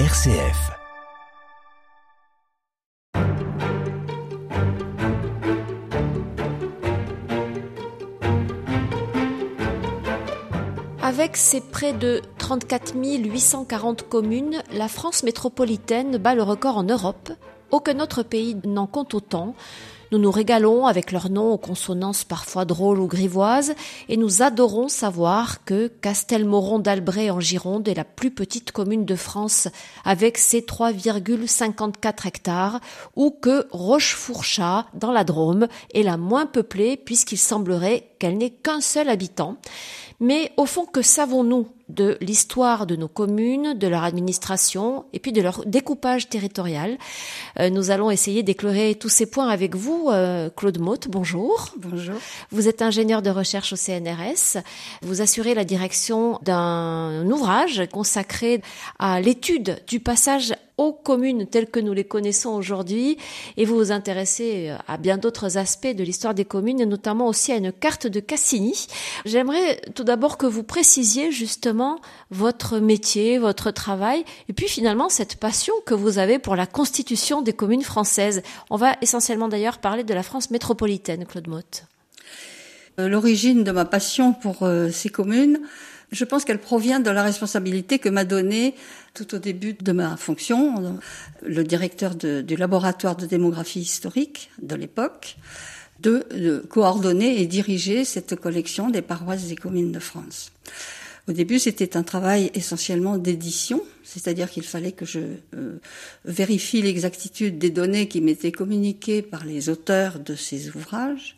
RCF. Avec ses près de 34 840 communes, la France métropolitaine bat le record en Europe. Aucun autre pays n'en compte autant. Nous nous régalons avec leurs noms aux consonances parfois drôles ou grivoises et nous adorons savoir que Castelmoron d'Albret en Gironde est la plus petite commune de France avec ses 3,54 hectares ou que Rochefourchat dans la Drôme est la moins peuplée puisqu'il semblerait qu'elle n'ait qu'un seul habitant. Mais au fond, que savons-nous? De l'histoire de nos communes, de leur administration et puis de leur découpage territorial euh, Nous allons essayer d'éclairer tous ces points avec vous, euh, Claude Motte. Bonjour. Bonjour. Vous êtes ingénieur de recherche au CNRS. Vous assurez la direction d'un ouvrage consacré à l'étude du passage aux communes telles que nous les connaissons aujourd'hui et vous vous intéressez euh, à bien d'autres aspects de l'histoire des communes notamment aussi à une carte de Cassini. J'aimerais tout d'abord que vous précisiez justement votre métier, votre travail et puis finalement cette passion que vous avez pour la constitution des communes françaises. On va essentiellement d'ailleurs parler de la France métropolitaine, Claude Motte. Euh, l'origine de ma passion pour euh, ces communes, je pense qu'elle provient de la responsabilité que m'a donnée tout au début de ma fonction le directeur du laboratoire de démographie historique de l'époque de, coordonner et diriger cette collection des paroisses et communes de France. Au début, c'était un travail essentiellement d'édition, c'est-à-dire qu'il fallait que je euh, vérifie l'exactitude des données qui m'étaient communiquées par les auteurs de ces ouvrages.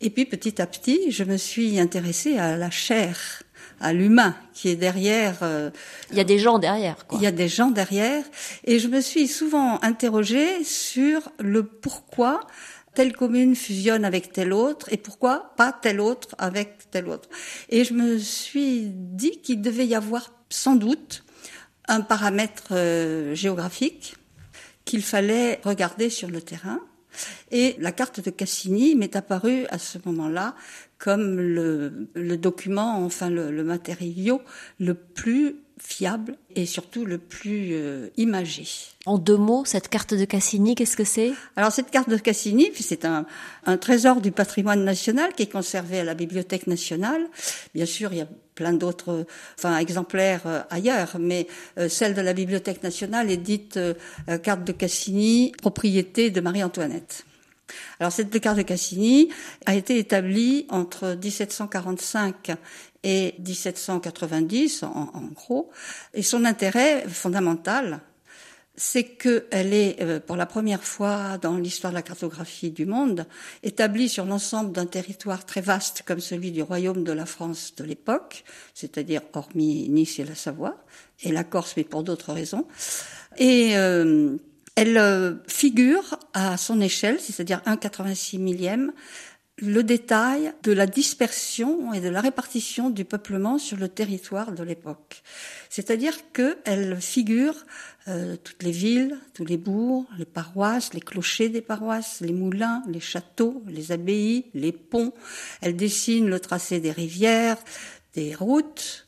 Et puis petit à petit, je me suis intéressée à la chair à l'humain qui est derrière. Euh, il y a des gens derrière. Quoi. Il y a des gens derrière, et je me suis souvent interrogée sur le pourquoi telle commune fusionne avec telle autre et pourquoi pas telle autre avec telle autre. Et je me suis dit qu'il devait y avoir sans doute un paramètre euh, géographique qu'il fallait regarder sur le terrain. Et la carte de Cassini m'est apparue à ce moment-là comme le, document, enfin le, le, matériau le plus fiable et surtout le plus euh, imagé. En deux mots, cette carte de Cassini, qu'est-ce que c'est? Alors cette carte de Cassini, c'est un, un, trésor du patrimoine national qui est conservé à la Bibliothèque nationale. Bien sûr, il y a plein d'autres enfin, exemplaires euh, ailleurs, mais euh, celle de la Bibliothèque nationale est dite carte de Cassini, propriété de Marie-Antoinette. Alors cette carte de Cassini a été établie entre 1745 et 1790, en, en gros, et son intérêt fondamental, c'est qu'elle est, euh, pour la première fois dans l'histoire de la cartographie du monde, établie sur l'ensemble d'un territoire très vaste comme celui du royaume de la France de l'époque, c'est-à-dire hormis Nice et la Savoie, et la Corse, mais pour d'autres raisons. Et euh, elle euh, figure à son échelle, c'est-à-dire 1,86 millième, le détail de la dispersion et de la répartition du peuplement sur le territoire de l'époque. C'est-à-dire qu'elle figure euh, toutes les villes, tous les bourgs, les paroisses, les clochers des paroisses, les moulins, les châteaux, les abbayes, les ponts. Elle dessine le tracé des rivières, des routes,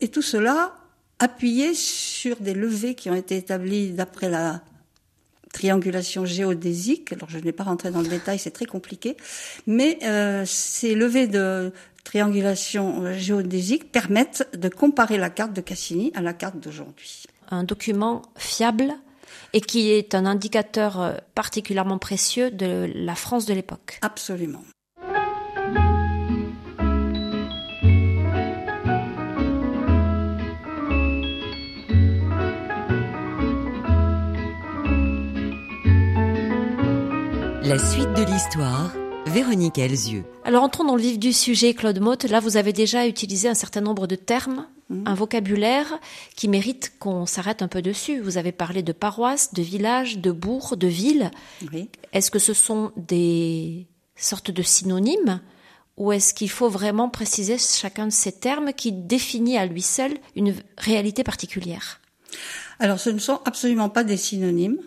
et tout cela appuyé sur des levées qui ont été établies d'après la triangulation géodésique. Alors je ne vais pas rentrer dans le détail, c'est très compliqué, mais euh, ces levées de triangulation géodésique permettent de comparer la carte de Cassini à la carte d'aujourd'hui. Un document fiable et qui est un indicateur euh, particulièrement précieux de la France de l'époque. Absolument. La suite de l'histoire, Véronique Elzieux. Alors entrons dans le vif du sujet, Claude Motte. Là, vous avez déjà utilisé un certain nombre de termes, mmh. un vocabulaire qui mérite qu'on s'arrête un peu dessus. Vous avez parlé de paroisse, de village, de bourg, de ville. Oui. Est-ce que ce sont des sortes de synonymes ou est-ce qu'il faut vraiment préciser chacun de ces termes qui définit à lui seul une réalité particulière? Alors, ce ne sont absolument pas des synonymes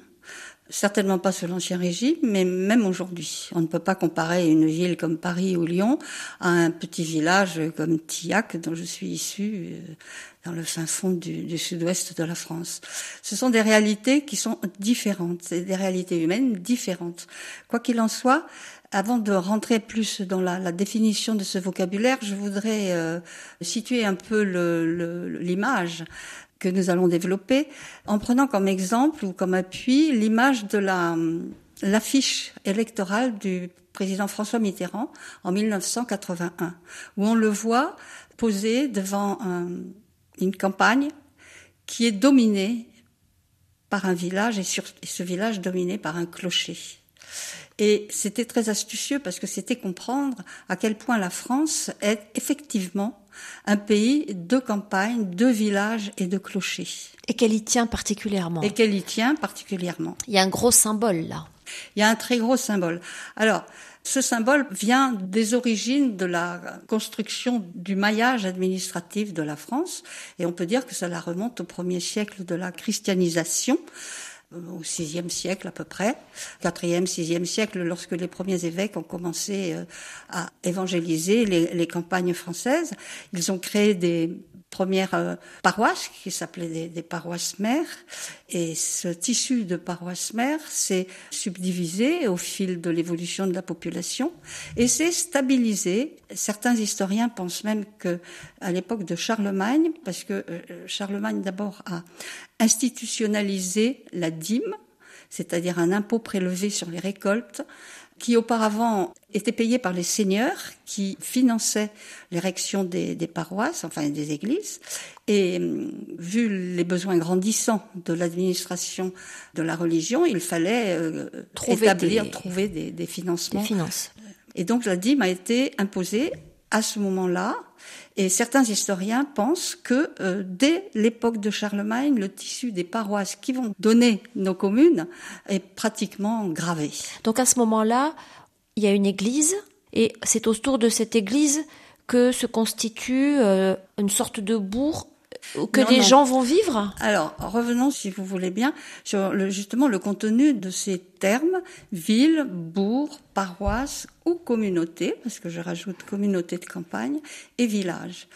certainement pas sous l'Ancien Régime, mais même aujourd'hui. On ne peut pas comparer une ville comme Paris ou Lyon à un petit village comme Tillac, dont je suis issue, dans le fin fond du, sud-ouest de la France. Ce sont des réalités qui sont différentes, des réalités humaines différentes. Quoi qu'il en soit, avant de rentrer plus dans la, la, définition de ce vocabulaire, je voudrais euh, situer un peu l'image que nous allons développer en prenant comme exemple ou comme appui l'image de la l'affiche électorale du président François Mitterrand en 1981, où on le voit posé devant une campagne qui est dominée par un village et, ce village dominé par un clocher. Et c'était très astucieux parce que c'était comprendre à quel point la France est effectivement un pays de campagne, de villages et de clochers. Et qu'elle y tient particulièrement. Et qu'elle y tient particulièrement. Il y a un gros symbole là. Il y a un très gros symbole. Alors, ce symbole vient des origines de la construction du maillage administratif de la France, et on peut dire que cela remonte au premier siècle de la christianisation au VIe siècle à peu près, quatrième, sixième siècle, lorsque les premiers évêques ont commencé euh, à évangéliser les, les campagnes françaises. Ils ont créé des premières euh, paroisses qui s'appelaient des, des, paroisses mères. Et ce tissu de paroisses mères s'est subdivisé au fil de l'évolution de la population et s'est stabilisé. Certains historiens pensent même que à l'époque de Charlemagne, parce que euh, Charlemagne d'abord a institutionnalisé la dîme, c'est-à-dire un impôt prélevé sur les récoltes, qui auparavant était payé par les seigneurs qui finançaient l'érection des, des, paroisses, enfin des églises. Et hum, vu les besoins grandissants de l'administration de la religion, il fallait euh, trouver établir, des... trouver des, des financements. Des finances. Et donc la dîme a été imposée à ce moment-là. Et certains historiens pensent que euh, dès l'époque de Charlemagne, le tissu des paroisses qui vont donner nos communes est pratiquement gravé. Donc à ce moment-là, il y a une église, et c'est autour de cette église que se constitue euh, une sorte de bourg que non, les non. gens vont vivre Alors, revenons, si vous voulez bien, sur le, justement le contenu de ces termes, ville, bourg, paroisse ou communauté, parce que je rajoute communauté de campagne, et village.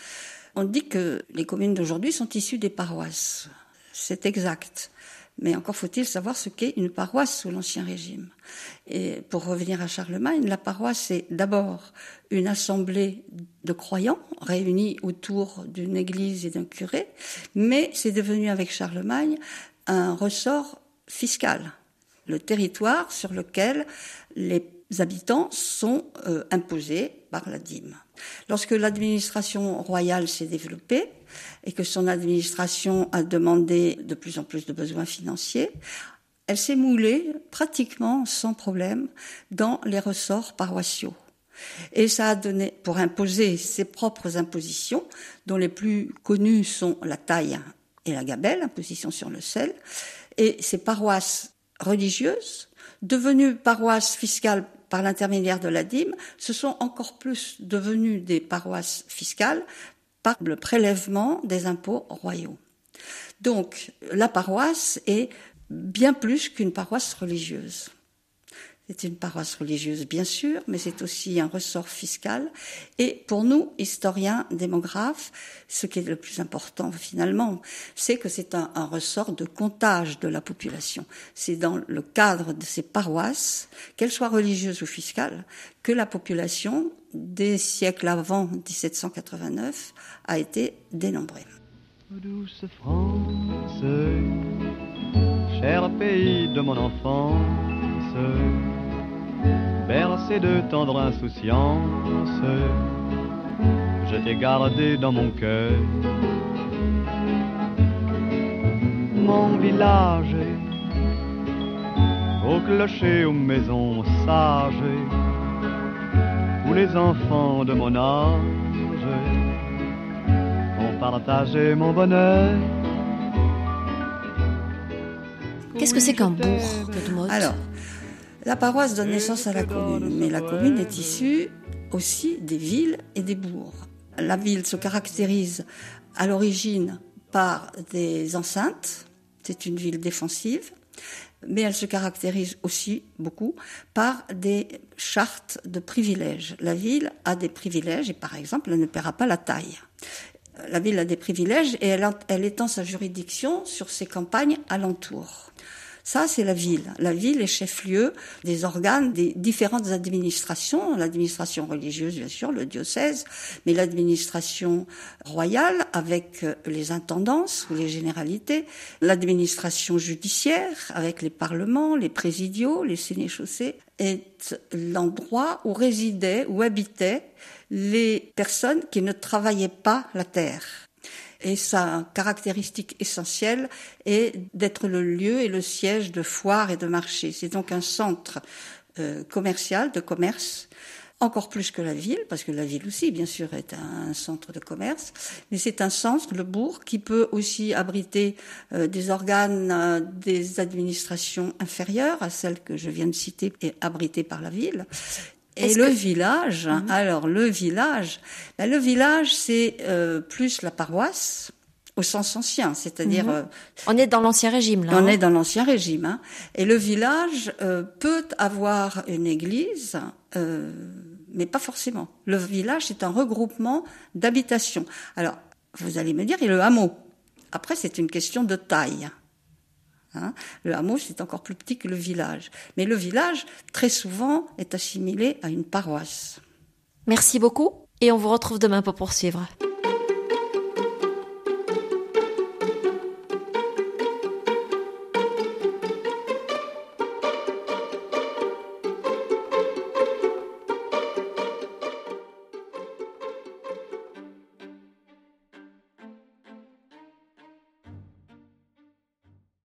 On dit que les communes d'aujourd'hui sont issues des paroisses. C'est exact. Mais encore faut-il savoir ce qu'est une paroisse sous l'Ancien Régime. Et pour revenir à Charlemagne, la paroisse c'est d'abord une assemblée de croyants réunis autour d'une église et d'un curé, mais c'est devenu avec Charlemagne un ressort fiscal, le territoire sur lequel les habitants sont euh, imposés par la dîme. Lorsque l'administration royale s'est développée et que son administration a demandé de plus en plus de besoins financiers, elle s'est moulée pratiquement sans problème dans les ressorts paroissiaux. Et ça a donné, pour imposer ses propres impositions, dont les plus connues sont la taille et la gabelle, imposition sur le sel, et ces paroisses religieuses, devenues paroisses fiscales par l'intermédiaire de la dîme, se sont encore plus devenues des paroisses fiscales par le prélèvement des impôts royaux. Donc la paroisse est bien plus qu'une paroisse religieuse. C'est une paroisse religieuse, bien sûr, mais c'est aussi un ressort fiscal. Et pour nous, historiens, démographes, ce qui est le plus important finalement, c'est que c'est un, ressort de comptage de la population. C'est dans le cadre de ces paroisses, qu'elles soient religieuses ou fiscales, que la population, des siècles avant 1789, a été dénombrée. Douce France, cher pays de mon enfance, bercé de tendre insouciance, je t'ai gardé dans mon cœur. Mon village, au clocher, aux maisons sages, où les enfants de mon âge ont partagé mon bonheur. Qu'est-ce que c'est qu'un bourg, Claude Alors, la paroisse donne naissance à la commune, mais la commune est issue aussi des villes et des bourgs. La ville se caractérise à l'origine par des enceintes, c'est une ville défensive, mais elle se caractérise aussi beaucoup par des chartes de privilèges. La ville a des privilèges et par exemple, elle ne paiera pas la taille. La ville a des privilèges et elle, elle étend sa juridiction sur ses campagnes alentours. Ça, c'est la ville. La ville est chef-lieu des organes des différentes administrations, l'administration religieuse, bien sûr, le diocèse, mais l'administration royale avec euh, les intendances ou les généralités, l'administration judiciaire avec les parlements, les présidiaux, les sénéchaussées, est l'endroit où résidaient, où habitaient les personnes qui ne travaillaient pas la terre et sa caractéristique essentielle est d'être le lieu et le siège de foires et de marchés. C'est donc un centre euh, commercial, de commerce, encore plus que la ville, parce que la ville aussi, bien sûr, est un, centre de commerce, mais c'est un centre, le bourg, qui peut aussi abriter euh, des organes euh, des administrations inférieures à celles que je viens de citer et abritées par la ville. Et le village, mhm. alors le village, ben, le village c'est euh, plus la paroisse au sens ancien, c'est-à-dire mhm. euh, on est dans l'ancien régime là. On hein. est dans l'ancien régime, hein. et le village euh, peut avoir une église, mais pas forcément. Le village c'est un regroupement d'habitations. Alors vous allez me dire, et le hameau. Après c'est une question de taille. Hein. le hameau, c'est encore plus petit que le village. Mais le village, très souvent, est assimilé à une paroisse. Merci beaucoup et on vous retrouve demain pour poursuivre.